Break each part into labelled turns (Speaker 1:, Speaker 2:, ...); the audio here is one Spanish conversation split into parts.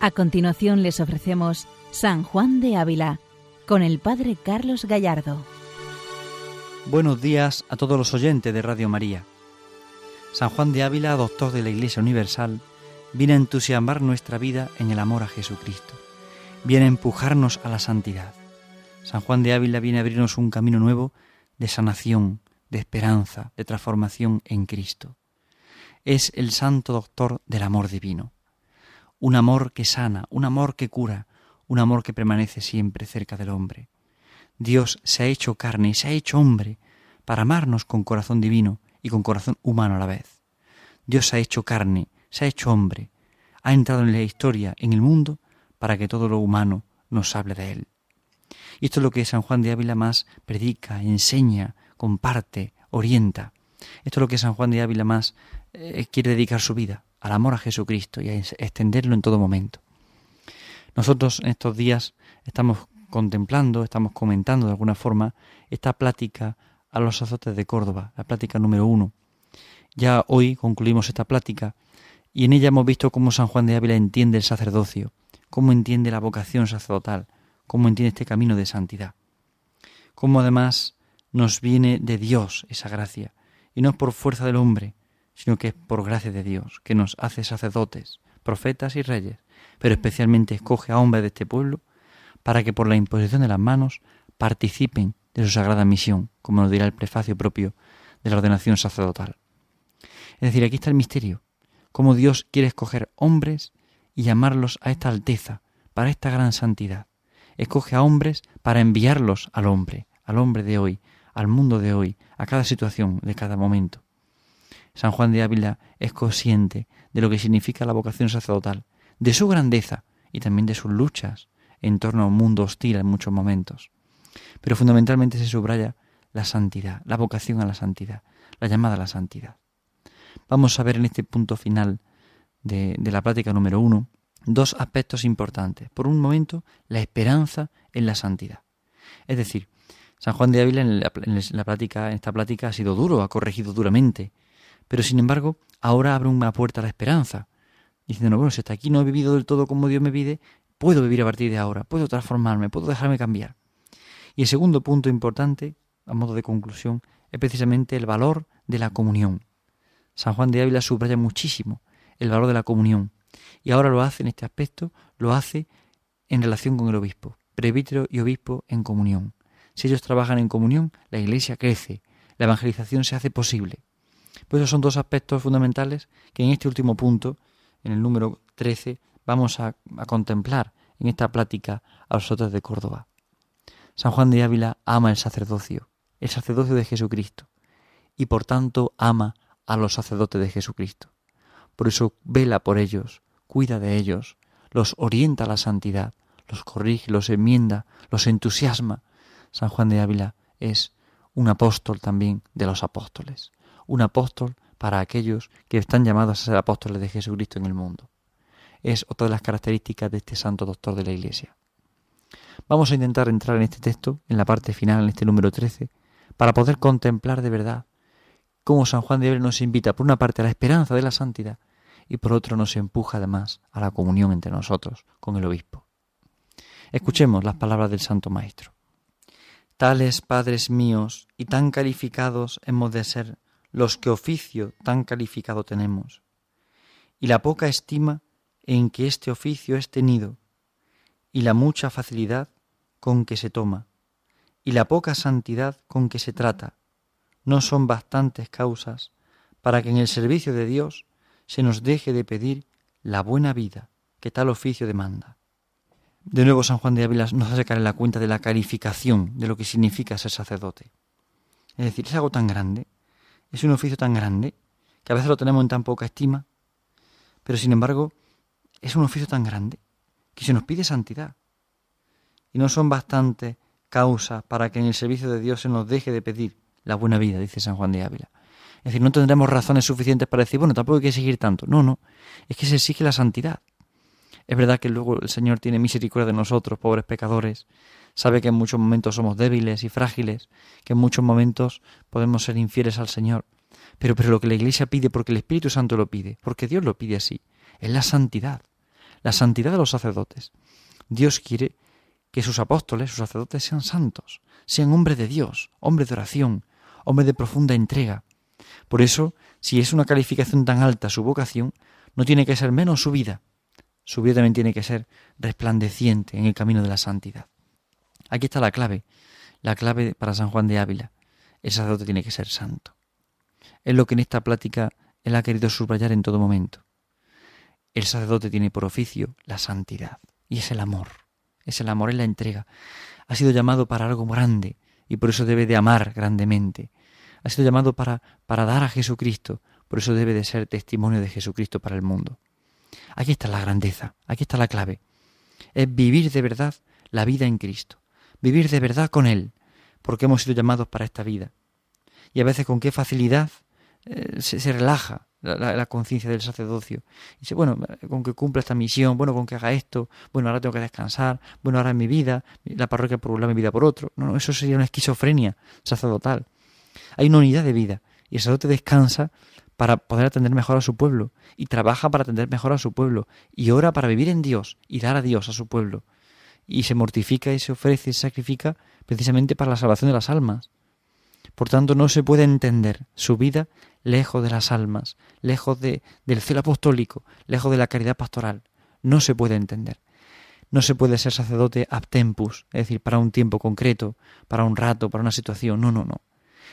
Speaker 1: A continuación les ofrecemos San Juan de Ávila con el Padre Carlos Gallardo.
Speaker 2: Buenos días a todos los oyentes de Radio María. San Juan de Ávila, doctor de la Iglesia Universal, viene a entusiasmar nuestra vida en el amor a Jesucristo. Viene a empujarnos a la santidad. San Juan de Ávila viene a abrirnos un camino nuevo de sanación, de esperanza, de transformación en Cristo. Es el santo doctor del amor divino un amor que sana, un amor que cura, un amor que permanece siempre cerca del hombre. Dios se ha hecho carne y se ha hecho hombre para amarnos con corazón divino y con corazón humano a la vez. Dios se ha hecho carne, se ha hecho hombre, ha entrado en la historia, en el mundo, para que todo lo humano nos hable de él. Y esto es lo que San Juan de Ávila más predica, enseña, comparte, orienta. Esto es lo que San Juan de Ávila más eh, quiere dedicar su vida, al amor a Jesucristo y a extenderlo en todo momento. Nosotros en estos días estamos contemplando, estamos comentando de alguna forma esta plática a los azotes de Córdoba, la plática número uno. Ya hoy concluimos esta plática y en ella hemos visto cómo San Juan de Ávila entiende el sacerdocio, cómo entiende la vocación sacerdotal, cómo entiende este camino de santidad, cómo además nos viene de Dios esa gracia y no por fuerza del hombre, sino que es por gracia de Dios, que nos hace sacerdotes, profetas y reyes, pero especialmente escoge a hombres de este pueblo para que por la imposición de las manos participen de su sagrada misión, como nos dirá el prefacio propio de la ordenación sacerdotal. Es decir, aquí está el misterio, cómo Dios quiere escoger hombres y llamarlos a esta alteza, para esta gran santidad. Escoge a hombres para enviarlos al hombre, al hombre de hoy, al mundo de hoy, a cada situación de cada momento. San Juan de Ávila es consciente de lo que significa la vocación sacerdotal, de su grandeza y también de sus luchas en torno a un mundo hostil en muchos momentos. Pero fundamentalmente se subraya la santidad, la vocación a la santidad, la llamada a la santidad. Vamos a ver en este punto final de, la plática número uno dos aspectos importantes. Por un momento, la esperanza en la santidad. Es decir, San Juan de Ávila en, la, la plática, en esta plática ha sido duro, ha corregido duramente pero sin embargo, ahora abre una puerta a la esperanza, diciendo, bueno, si hasta aquí no he vivido del todo como Dios me pide, puedo vivir a partir de ahora, puedo transformarme, puedo dejarme cambiar. Y el segundo punto importante, a modo de conclusión, es precisamente el valor de la comunión. San Juan de Ávila subraya muchísimo el valor de la comunión. Y ahora lo hace en este aspecto, lo hace en relación con el obispo, presbítero y obispo en comunión. Si ellos trabajan en comunión, la iglesia crece, la evangelización se hace posible. Pues esos son dos aspectos fundamentales que en este último punto, en el número 13, vamos a, contemplar en esta plática a los otros de Córdoba. San Juan de Ávila ama el sacerdocio, el sacerdocio de Jesucristo, y por tanto ama a los sacerdotes de Jesucristo. Por eso vela por ellos, cuida de ellos, los orienta a la santidad, los corrige, los enmienda, los entusiasma. San Juan de Ávila es un apóstol también de los apóstoles un apóstol para aquellos que están llamados a ser apóstoles de Jesucristo en el mundo. Es otra de las características de este santo doctor de la Iglesia. Vamos a intentar entrar en este texto, en la parte final, en este número 13, para poder contemplar de verdad cómo San Juan de Ávila nos invita, por una parte, a la esperanza de la santidad y por otro nos empuja además a la comunión entre nosotros con el obispo. Escuchemos las palabras del Santo Maestro. Tales padres míos y tan calificados hemos de ser los que oficio tan calificado tenemos, y la poca estima en que este oficio es tenido, y la mucha facilidad con que se toma, y la poca santidad con que se trata, no son bastantes causas para que en el servicio de Dios se nos deje de pedir la buena vida que tal oficio demanda. De nuevo San Juan de Ávila nos hace caer en la cuenta de la calificación de lo que significa ser sacerdote. Es decir, es algo tan grande es un oficio tan grande que a veces lo tenemos en tan poca estima, pero sin embargo es un oficio tan grande que se nos pide santidad. Y no son bastantes causas para que en el servicio de Dios se nos deje de pedir la buena vida, dice San Juan de Ávila. Es decir, no tendremos razones suficientes para decir, bueno, tampoco hay que exigir tanto. No, no, es que se exige la santidad. Es verdad que luego el Señor tiene misericordia de nosotros, pobres pecadores, sabe que en muchos momentos somos débiles y frágiles, que en muchos momentos podemos ser infieles al Señor. Pero, pero lo que la Iglesia pide, porque el Espíritu Santo lo pide, porque Dios lo pide así, es la santidad. la santidad de los sacerdotes. Dios quiere que sus apóstoles, sus sacerdotes sean santos, sean hombres de Dios, hombres de oración, hombres de profunda entrega. Por eso, si es una calificación tan alta su vocación, no tiene que ser menos su vida. Su vida también tiene que ser resplandeciente en el camino de la santidad. Aquí está la clave, la clave para San Juan de Ávila. El sacerdote tiene que ser santo. Es lo que en esta plática él ha querido subrayar en todo momento. El sacerdote tiene por oficio la santidad y es el amor. Es el amor, es la entrega. Ha sido llamado para algo grande y por eso debe de amar grandemente. Ha sido llamado para, para dar a Jesucristo, por eso debe de ser testimonio de Jesucristo para el mundo. Aquí está la grandeza, aquí está la clave. Es vivir de verdad la vida en Cristo, vivir de verdad con Él, porque hemos sido llamados para esta vida. Y a veces con qué facilidad eh, se, relaja la, conciencia del sacerdocio. Y dice, bueno, con que cumpla esta misión, bueno, con que haga esto, bueno, ahora tengo que descansar, bueno, ahora en mi vida, la parroquia por un lado, mi vida por otro. No, no, eso sería una esquizofrenia sacerdotal. Hay una unidad de vida y el sacerdote descansa para poder atender mejor a su pueblo y trabaja para atender mejor a su pueblo y ora para vivir en Dios y dar a Dios a su pueblo y se mortifica y se ofrece y se sacrifica precisamente para la salvación de las almas. Por tanto, no se puede entender su vida lejos de las almas, lejos de, del celo apostólico, lejos de la caridad pastoral. No se puede entender. No se puede ser sacerdote ab tempus, es decir, para un tiempo concreto, para un rato, para una situación. No, no, no.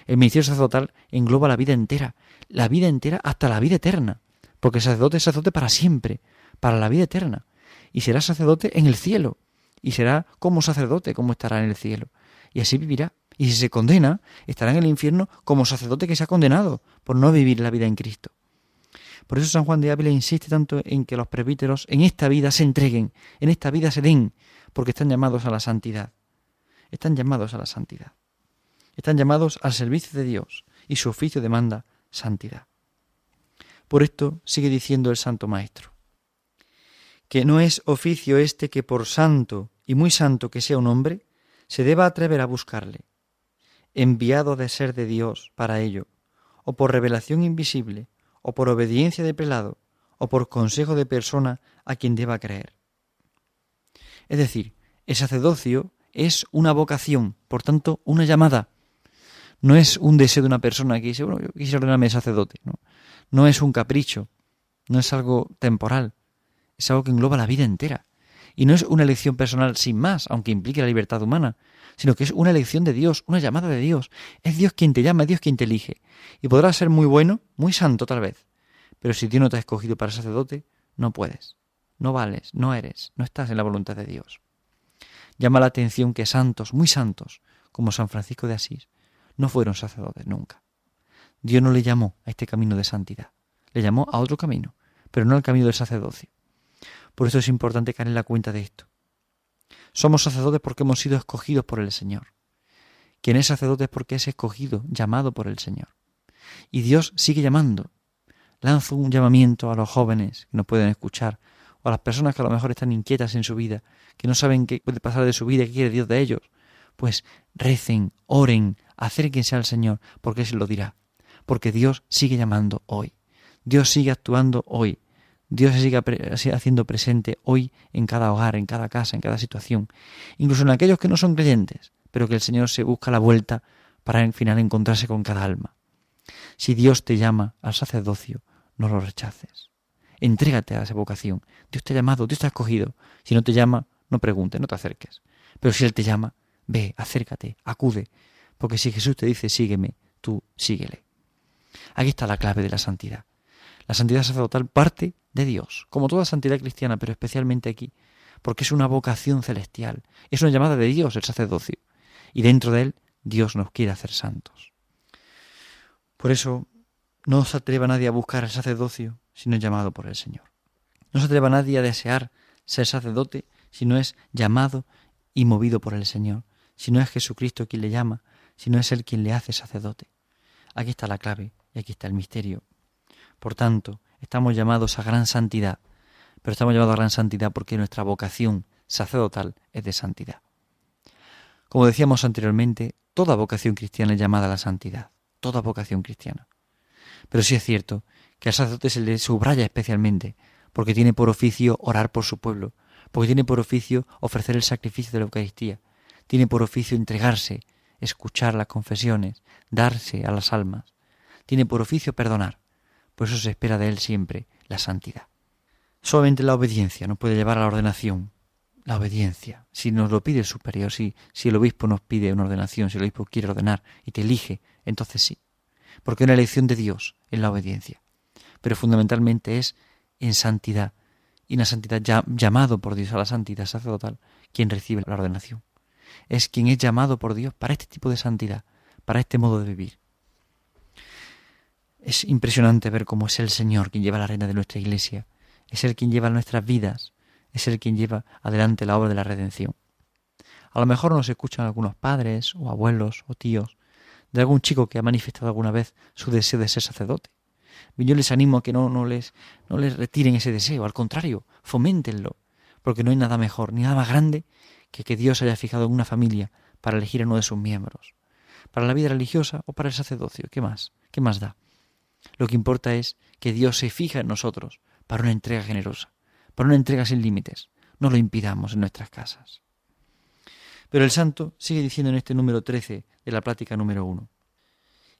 Speaker 2: El ministerio sacerdotal engloba la vida entera, la vida entera hasta la vida eterna, porque el sacerdote es sacerdote para siempre, para la vida eterna, y será sacerdote en el cielo, y será como sacerdote como estará en el cielo, y así vivirá. Y si se condena, estará en el infierno como sacerdote que se ha condenado por no vivir la vida en Cristo. Por eso San Juan de Ávila insiste tanto en que los presbíteros en esta vida se entreguen, en esta vida se den, porque están llamados a la santidad. Están llamados a la santidad. Están llamados al servicio de Dios y su oficio demanda santidad. Por esto sigue diciendo el Santo Maestro, que no es oficio este que por santo y muy santo que sea un hombre, se deba atrever a buscarle, enviado de ser de Dios para ello, o por revelación invisible, o por obediencia de prelado, o por consejo de persona a quien deba creer. Es decir, el sacerdocio es una vocación, por tanto, una llamada, no es un deseo de una persona que dice, bueno, yo quisiera ordenarme sacerdote. ¿no? no es un capricho, no es algo temporal, es algo que engloba la vida entera. Y no es una elección personal sin más, aunque implique la libertad humana, sino que es una elección de Dios, una llamada de Dios. Es Dios quien te llama, es Dios quien te elige. Y podrás ser muy bueno, muy santo tal vez, pero si Dios no te ha escogido para sacerdote, no puedes, no vales, no eres, no estás en la voluntad de Dios. Llama la atención que santos, muy santos, como San Francisco de Asís, no fueron sacerdotes nunca. Dios no le llamó a este camino de santidad, le llamó a otro camino, pero no al camino del sacerdocio. Por eso es importante caer en la cuenta de esto. Somos sacerdotes porque hemos sido escogidos por el Señor. Quien es sacerdote es porque es escogido, llamado por el Señor. Y Dios sigue llamando. Lanzo un llamamiento a los jóvenes que no pueden escuchar, o a las personas que a lo mejor están inquietas en su vida, que no saben qué puede pasar de su vida, qué quiere Dios de ellos. Pues recen, oren, acérquense al Señor, porque Él se lo dirá. Porque Dios sigue llamando hoy. Dios sigue actuando hoy. Dios se sigue haciendo presente hoy en cada hogar, en cada casa, en cada situación. Incluso en aquellos que no son creyentes, pero que el Señor se busca la vuelta para al final encontrarse con cada alma. Si Dios te llama al sacerdocio, no lo rechaces. Entrégate a esa vocación. Dios te ha llamado, Dios te ha escogido. Si no te llama, no preguntes, no te acerques. Pero si Él te llama, ve, acércate, acude, porque si Jesús te dice sígueme, tú síguele. Aquí está la clave de la santidad. La santidad sacerdotal parte de Dios, como toda santidad cristiana, pero especialmente aquí, porque es una vocación celestial, es una llamada de Dios el sacerdocio, y dentro de él Dios nos quiere hacer santos. Por eso no se atreva nadie a buscar el sacerdocio si no es llamado por el Señor. No se atreva nadie a desear ser sacerdote si no es llamado y movido por el Señor, si no es Jesucristo quien le llama, si no es Él quien le hace sacerdote. Aquí está la clave y aquí está el misterio. Por tanto, estamos llamados a gran santidad, pero estamos llamados a gran santidad porque nuestra vocación sacerdotal es de santidad. Como decíamos anteriormente, toda vocación cristiana es llamada a la santidad, toda vocación cristiana. Pero sí es cierto que al sacerdote se le subraya especialmente porque tiene por oficio orar por su pueblo, porque tiene por oficio ofrecer el sacrificio de la Eucaristía, tiene por oficio entregarse, escuchar las confesiones, darse a las almas, tiene por oficio perdonar, por eso se espera de él siempre la santidad. Solamente la obediencia nos puede llevar a la ordenación, la obediencia. Si nos lo pide el superior, si, si el obispo nos pide una ordenación, si el obispo quiere ordenar y te elige, entonces sí. Porque es una elección de Dios en la obediencia. Pero fundamentalmente es en santidad. Y en santidad llamado por Dios a la santidad sacerdotal quien recibe la ordenación. Es quien es llamado por Dios para este tipo de santidad, para este modo de vivir. Es impresionante ver cómo es el Señor quien lleva la reina de nuestra iglesia, es el quien lleva nuestras vidas, es el quien lleva adelante la obra de la redención. A lo mejor nos escuchan algunos padres o abuelos o tíos de algún chico que ha manifestado alguna vez su deseo de ser sacerdote. Yo les animo a que no, no, les, no les retiren ese deseo, al contrario, foméntenlo, porque no hay nada mejor ni nada más grande que que Dios haya fijado en una familia para elegir a uno de sus miembros. Para la vida religiosa o para el sacerdocio, ¿qué más? ¿Qué más da? Lo que importa es que Dios se fija en nosotros para una entrega generosa por una entrega sin límites. No lo impidamos en nuestras casas. Pero el santo sigue diciendo en este número 13 de la plática número 1.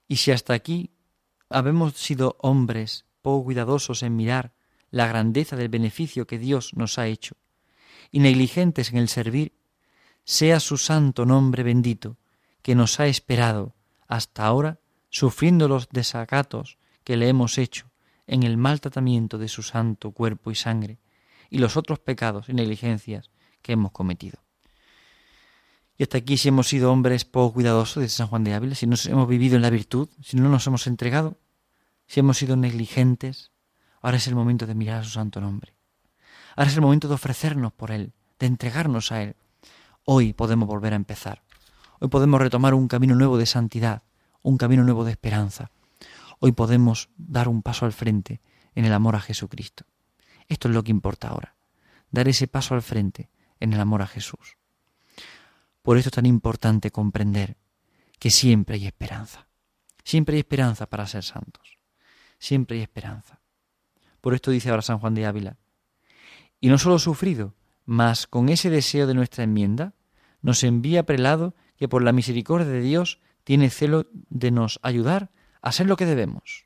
Speaker 2: Y si hasta aquí habemos sido hombres poco cuidadosos en mirar la grandeza del beneficio que Dios nos ha hecho, y negligentes en el servir, sea su santo nombre bendito, que nos ha esperado hasta ahora, sufriendo los desacatos que le hemos hecho en el mal tratamiento de su santo cuerpo y sangre, y los otros pecados y negligencias que hemos cometido. Y hasta aquí si hemos sido hombres poco cuidadosos, de San Juan de Ávila, si no hemos vivido en la virtud, si no nos hemos entregado, si hemos sido negligentes, ahora es el momento de mirar a su santo nombre. Ahora es el momento de ofrecernos por Él, de entregarnos a Él. Hoy podemos volver a empezar. Hoy podemos retomar un camino nuevo de santidad, un camino nuevo de esperanza. Hoy podemos dar un paso al frente en el amor a Jesucristo. Esto es lo que importa ahora, dar ese paso al frente en el amor a Jesús. Por eso es tan importante comprender que siempre hay esperanza. Siempre hay esperanza para ser santos. Siempre hay esperanza. Por esto dice ahora San Juan de Ávila. Y no solo sufrido, mas con ese deseo de nuestra enmienda, nos envía prelado que por la misericordia de Dios tiene celo de nos ayudar a ser lo que debemos.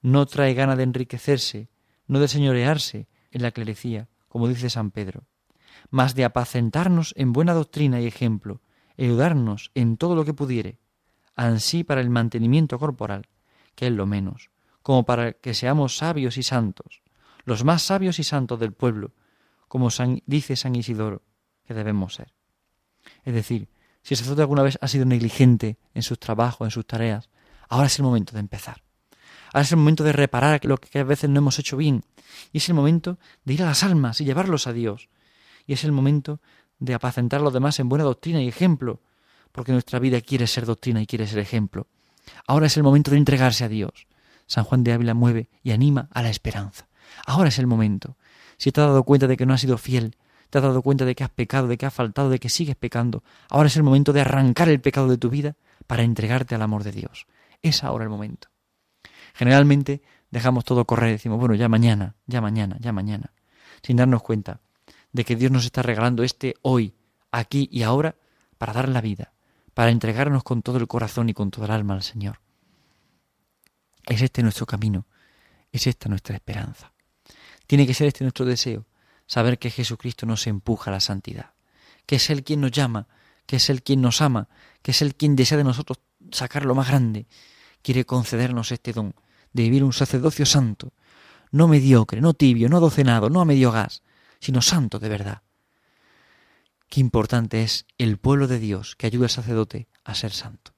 Speaker 2: No trae gana de enriquecerse, no de señorearse en la clerecía, como dice San Pedro, mas de apacentarnos en buena doctrina y ejemplo, ayudarnos en todo lo que pudiere, ansí para el mantenimiento corporal, que es lo menos, como para que seamos sabios y santos, los más sabios y santos del pueblo, como dice San Isidoro, que debemos ser. Es decir, si el sacerdote alguna vez ha sido negligente en sus trabajos, en sus tareas, ahora es el momento de empezar. Ahora es el momento de reparar lo que a veces no hemos hecho bien. Y es el momento de ir a las almas y llevarlos a Dios. Y es el momento de apacentar a los demás en buena doctrina y ejemplo, porque nuestra vida quiere ser doctrina y quiere ser ejemplo. Ahora es el momento de entregarse a Dios. San Juan de Ávila mueve y anima a la esperanza. Ahora es el momento. Si te has dado cuenta de que no has sido fiel, te has dado cuenta de que has pecado, de que has faltado, de que sigues pecando, ahora es el momento de arrancar el pecado de tu vida para entregarte al amor de Dios. Es ahora el momento. Generalmente dejamos todo correr y decimos, bueno, ya mañana, ya mañana, ya mañana, sin darnos cuenta de que Dios nos está regalando este hoy, aquí y ahora, para dar la vida, para entregarnos con todo el corazón y con toda el alma al Señor. Es este nuestro camino, es esta nuestra esperanza. Tiene que ser este nuestro deseo, saber que Jesucristo nos empuja a la santidad, que es Él quien nos llama, que es Él quien nos ama, que es Él quien desea de nosotros sacar lo más grande, quiere concedernos este don, de vivir un sacerdocio santo, no mediocre, no tibio, no docenado, no a medio gas, sino santo de verdad. Qué importante es el pueblo de Dios que ayuda al sacerdote a ser santo.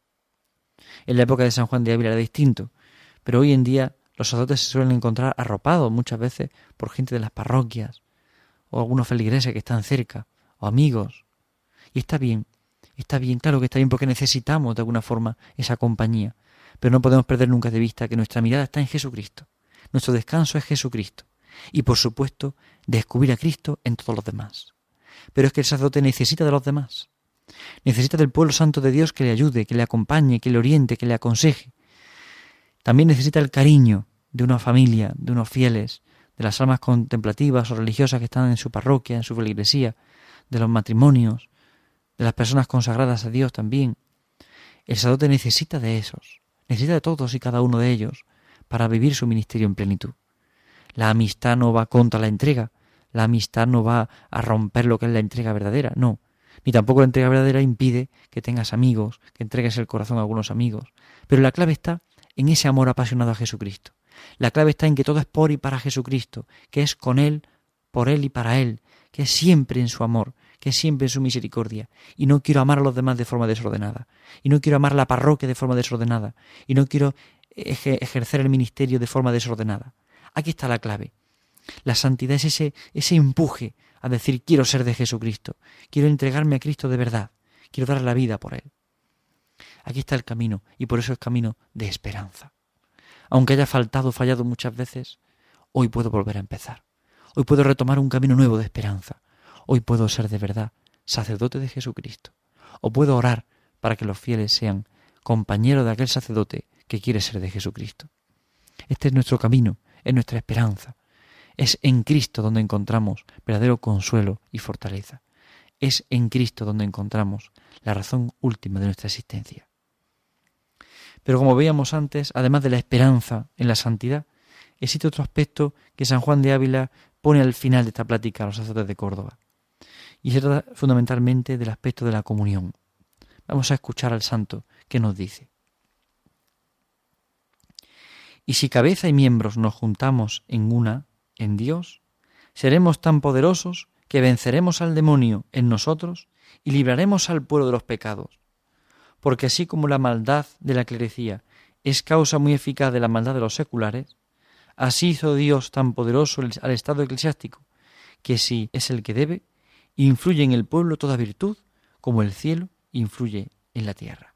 Speaker 2: En la época de San Juan de Ávila era distinto, pero hoy en día los sacerdotes se suelen encontrar arropados muchas veces por gente de las parroquias, o algunos feligreses que están cerca, o amigos. Y está bien, está bien, claro que está bien porque necesitamos de alguna forma esa compañía. Pero no podemos perder nunca de vista que nuestra mirada está en Jesucristo. Nuestro descanso es Jesucristo. Y por supuesto, descubrir a Cristo en todos los demás. Pero es que el sacerdote necesita de los demás. Necesita del pueblo santo de Dios que le ayude, que le acompañe, que le oriente, que le aconseje. También necesita el cariño de una familia, de unos fieles, de las almas contemplativas o religiosas que están en su parroquia, en su feligresía, de los matrimonios, de las personas consagradas a Dios también. El sacerdote necesita de esos, necesita de todos y cada uno de ellos para vivir su ministerio en plenitud. La amistad no va contra la entrega, la amistad no va a romper lo que es la entrega verdadera, no. Ni tampoco la entrega verdadera impide que tengas amigos, que entregues el corazón a algunos amigos. Pero la clave está en ese amor apasionado a Jesucristo. La clave está en que todo es por y para Jesucristo, que es con Él, por Él y para Él, que es siempre en su amor, que es siempre en su misericordia. Y no quiero amar a los demás de forma desordenada. Y no quiero amar la parroquia de forma desordenada. Y no quiero ejercer el ministerio de forma desordenada. Aquí está la clave. La santidad es ese, ese empuje a decir quiero ser de Jesucristo, quiero entregarme a Cristo de verdad, quiero dar la vida por Él. Aquí está el camino y por eso es camino de esperanza. Aunque haya faltado, fallado muchas veces, hoy puedo volver a empezar. Hoy puedo retomar un camino nuevo de esperanza. Hoy puedo ser de verdad sacerdote de Jesucristo. O puedo orar para que los fieles sean compañeros de aquel sacerdote que quiere ser de Jesucristo. Este es nuestro camino, es nuestra esperanza. Es en Cristo donde encontramos verdadero consuelo y fortaleza. Es en Cristo donde encontramos la razón última de nuestra existencia. Pero como veíamos antes, además de la esperanza en la santidad, existe otro aspecto que San Juan de Ávila pone al final de esta plática a los sacerdotes de Córdoba. Y se trata fundamentalmente del aspecto de la comunión. Vamos a escuchar al santo que nos dice. Y si cabeza y miembros nos juntamos en una, en Dios, seremos tan poderosos que venceremos al demonio en nosotros y libraremos al pueblo de los pecados. Porque así como la maldad de la clerecía es causa muy eficaz de la maldad de los seculares, así hizo Dios tan poderoso al Estado eclesiástico, que si es el que debe, influye en el pueblo toda virtud, como el cielo influye en la tierra.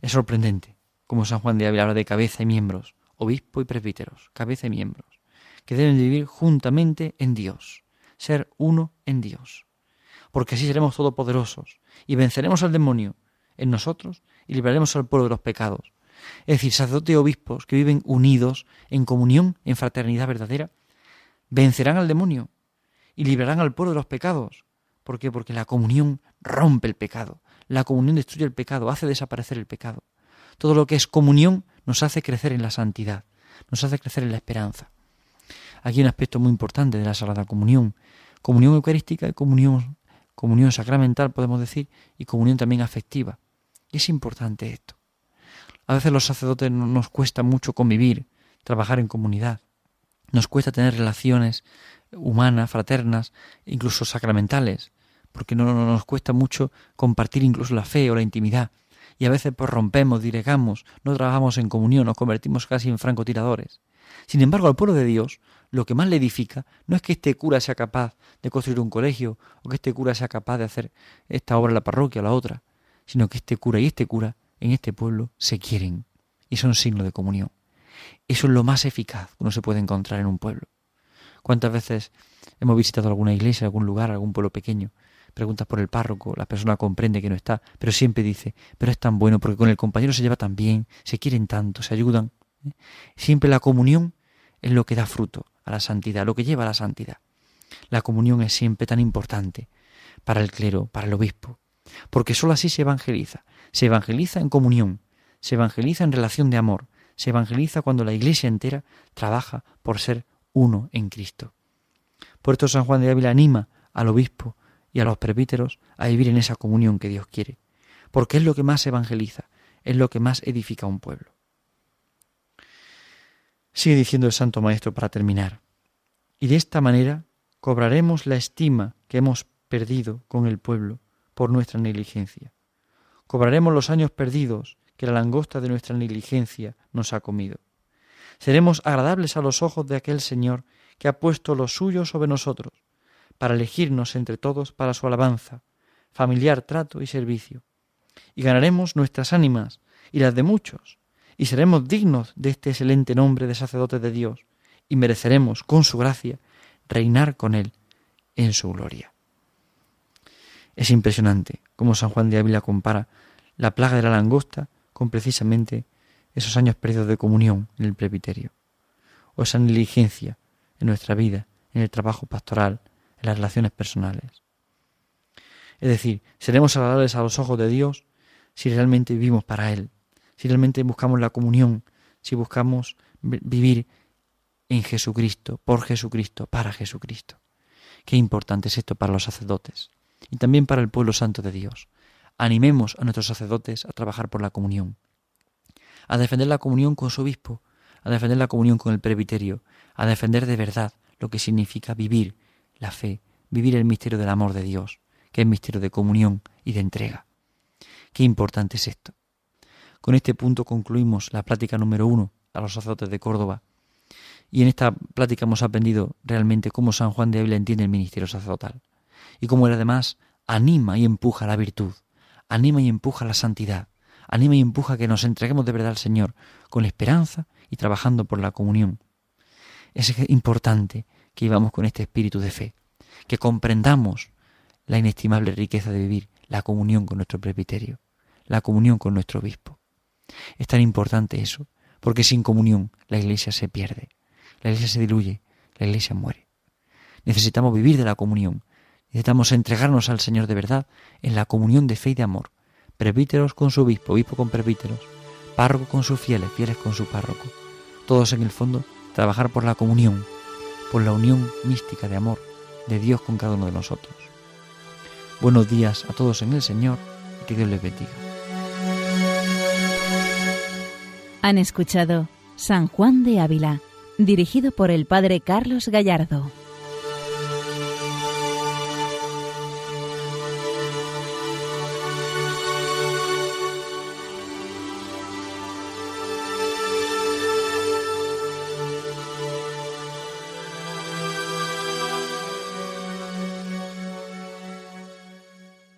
Speaker 2: Es sorprendente como San Juan de Ávila habla de cabeza y miembros, obispo y presbíteros, cabeza y miembros, que deben vivir juntamente en Dios, ser uno en Dios, porque así seremos todopoderosos y venceremos al demonio en nosotros y libraremos al pueblo de los pecados. Es decir, sacerdotes y obispos que viven unidos en comunión, en fraternidad verdadera, vencerán al demonio y librarán al pueblo de los pecados. ¿Por qué? Porque la comunión rompe el pecado, la comunión destruye el pecado, hace desaparecer el pecado. Todo lo que es comunión nos hace crecer en la santidad, nos hace crecer en la esperanza. Aquí hay un aspecto muy importante de la Sagrada Comunión. Comunión eucarística y comunión, comunión sacramental, podemos decir, y comunión también afectiva. Y es importante esto. A veces los sacerdotes nos cuesta mucho convivir, trabajar en comunidad. Nos cuesta tener relaciones humanas, fraternas, incluso sacramentales, porque no, nos cuesta mucho compartir incluso la fe o la intimidad y a veces pues rompemos, diregamos, no trabajamos en comunión, nos convertimos casi en francotiradores. Sin embargo, al pueblo de Dios, lo que más le edifica no es que este cura sea capaz de construir un colegio o que este cura sea capaz de hacer esta obra en la parroquia o la otra, sino que este cura y este cura en este pueblo se quieren y son signo de comunión. Eso es lo más eficaz que uno se puede encontrar en un pueblo. ¿Cuántas veces hemos visitado alguna iglesia, algún lugar, algún pueblo pequeño preguntas por el párroco, la persona comprende que no está, pero siempre dice, pero es tan bueno porque con el compañero se lleva tan bien, se quieren tanto, se ayudan. ¿eh? Siempre la comunión es lo que da fruto a la santidad, lo que lleva a la santidad. La comunión es siempre tan importante para el clero, para el obispo, porque sólo así se evangeliza. Se evangeliza en comunión, se evangeliza en relación de amor, se evangeliza cuando la iglesia entera trabaja por ser uno en Cristo. Por esto San Juan de Ávila anima al obispo y a los presbíteros a vivir en esa comunión que Dios quiere, porque es lo que más evangeliza, es lo que más edifica un pueblo. Sigue diciendo el Santo Maestro para terminar, y de esta manera cobraremos la estima que hemos perdido con el pueblo por nuestra negligencia. Cobraremos los años perdidos que la langosta de nuestra negligencia nos ha comido. Seremos agradables a los ojos de aquel Señor que ha puesto lo suyo sobre nosotros, para elegirnos entre todos para su alabanza, familiar trato y servicio. Y ganaremos nuestras ánimas y las de muchos, y seremos dignos de este excelente nombre de sacerdote de Dios, y mereceremos, con su gracia, reinar con Él en su gloria. Es impresionante cómo San Juan de Ávila compara la plaga de la langosta con precisamente esos años perdidos de comunión en el presbiterio. o esa negligencia en nuestra vida, en el trabajo pastoral, en las relaciones personales. Es decir, seremos agradables a los ojos de Dios si realmente vivimos para Él, si realmente buscamos la comunión, si buscamos vivir en Jesucristo, por Jesucristo, para Jesucristo. Qué importante es esto para los sacerdotes y también para el pueblo santo de Dios. Animemos a nuestros sacerdotes a trabajar por la comunión, a defender la comunión con su obispo, a defender la comunión con el presbiterio, a defender de verdad lo que significa vivir la fe, vivir el misterio del amor de Dios, que es misterio de comunión y de entrega. Qué importante es esto. Con este punto concluimos la plática número uno a los sacerdotes de Córdoba. Y en esta plática hemos aprendido realmente cómo San Juan de Ávila entiende el ministerio sacerdotal y cómo él además anima y empuja la virtud, anima y empuja la santidad, anima y empuja que nos entreguemos de verdad al Señor con esperanza y trabajando por la comunión. Es importante que vivamos con este espíritu de fe, que comprendamos la inestimable riqueza de vivir la comunión con nuestro presbiterio, la comunión con nuestro obispo. Es tan importante eso, porque sin comunión la iglesia se pierde, la iglesia se diluye, la iglesia muere. Necesitamos vivir de la comunión, necesitamos entregarnos al Señor de verdad en la comunión de fe y de amor, presbíteros con su obispo, obispo con presbíteros, párroco con sus fieles, fieles con su párroco. Todos en el fondo trabajar por la comunión, por la unión mística de amor de Dios con cada uno de nosotros. Buenos días a todos en el Señor y que Dios les bendiga.
Speaker 1: Han escuchado San Juan de Ávila, dirigido por el Padre Carlos Gallardo.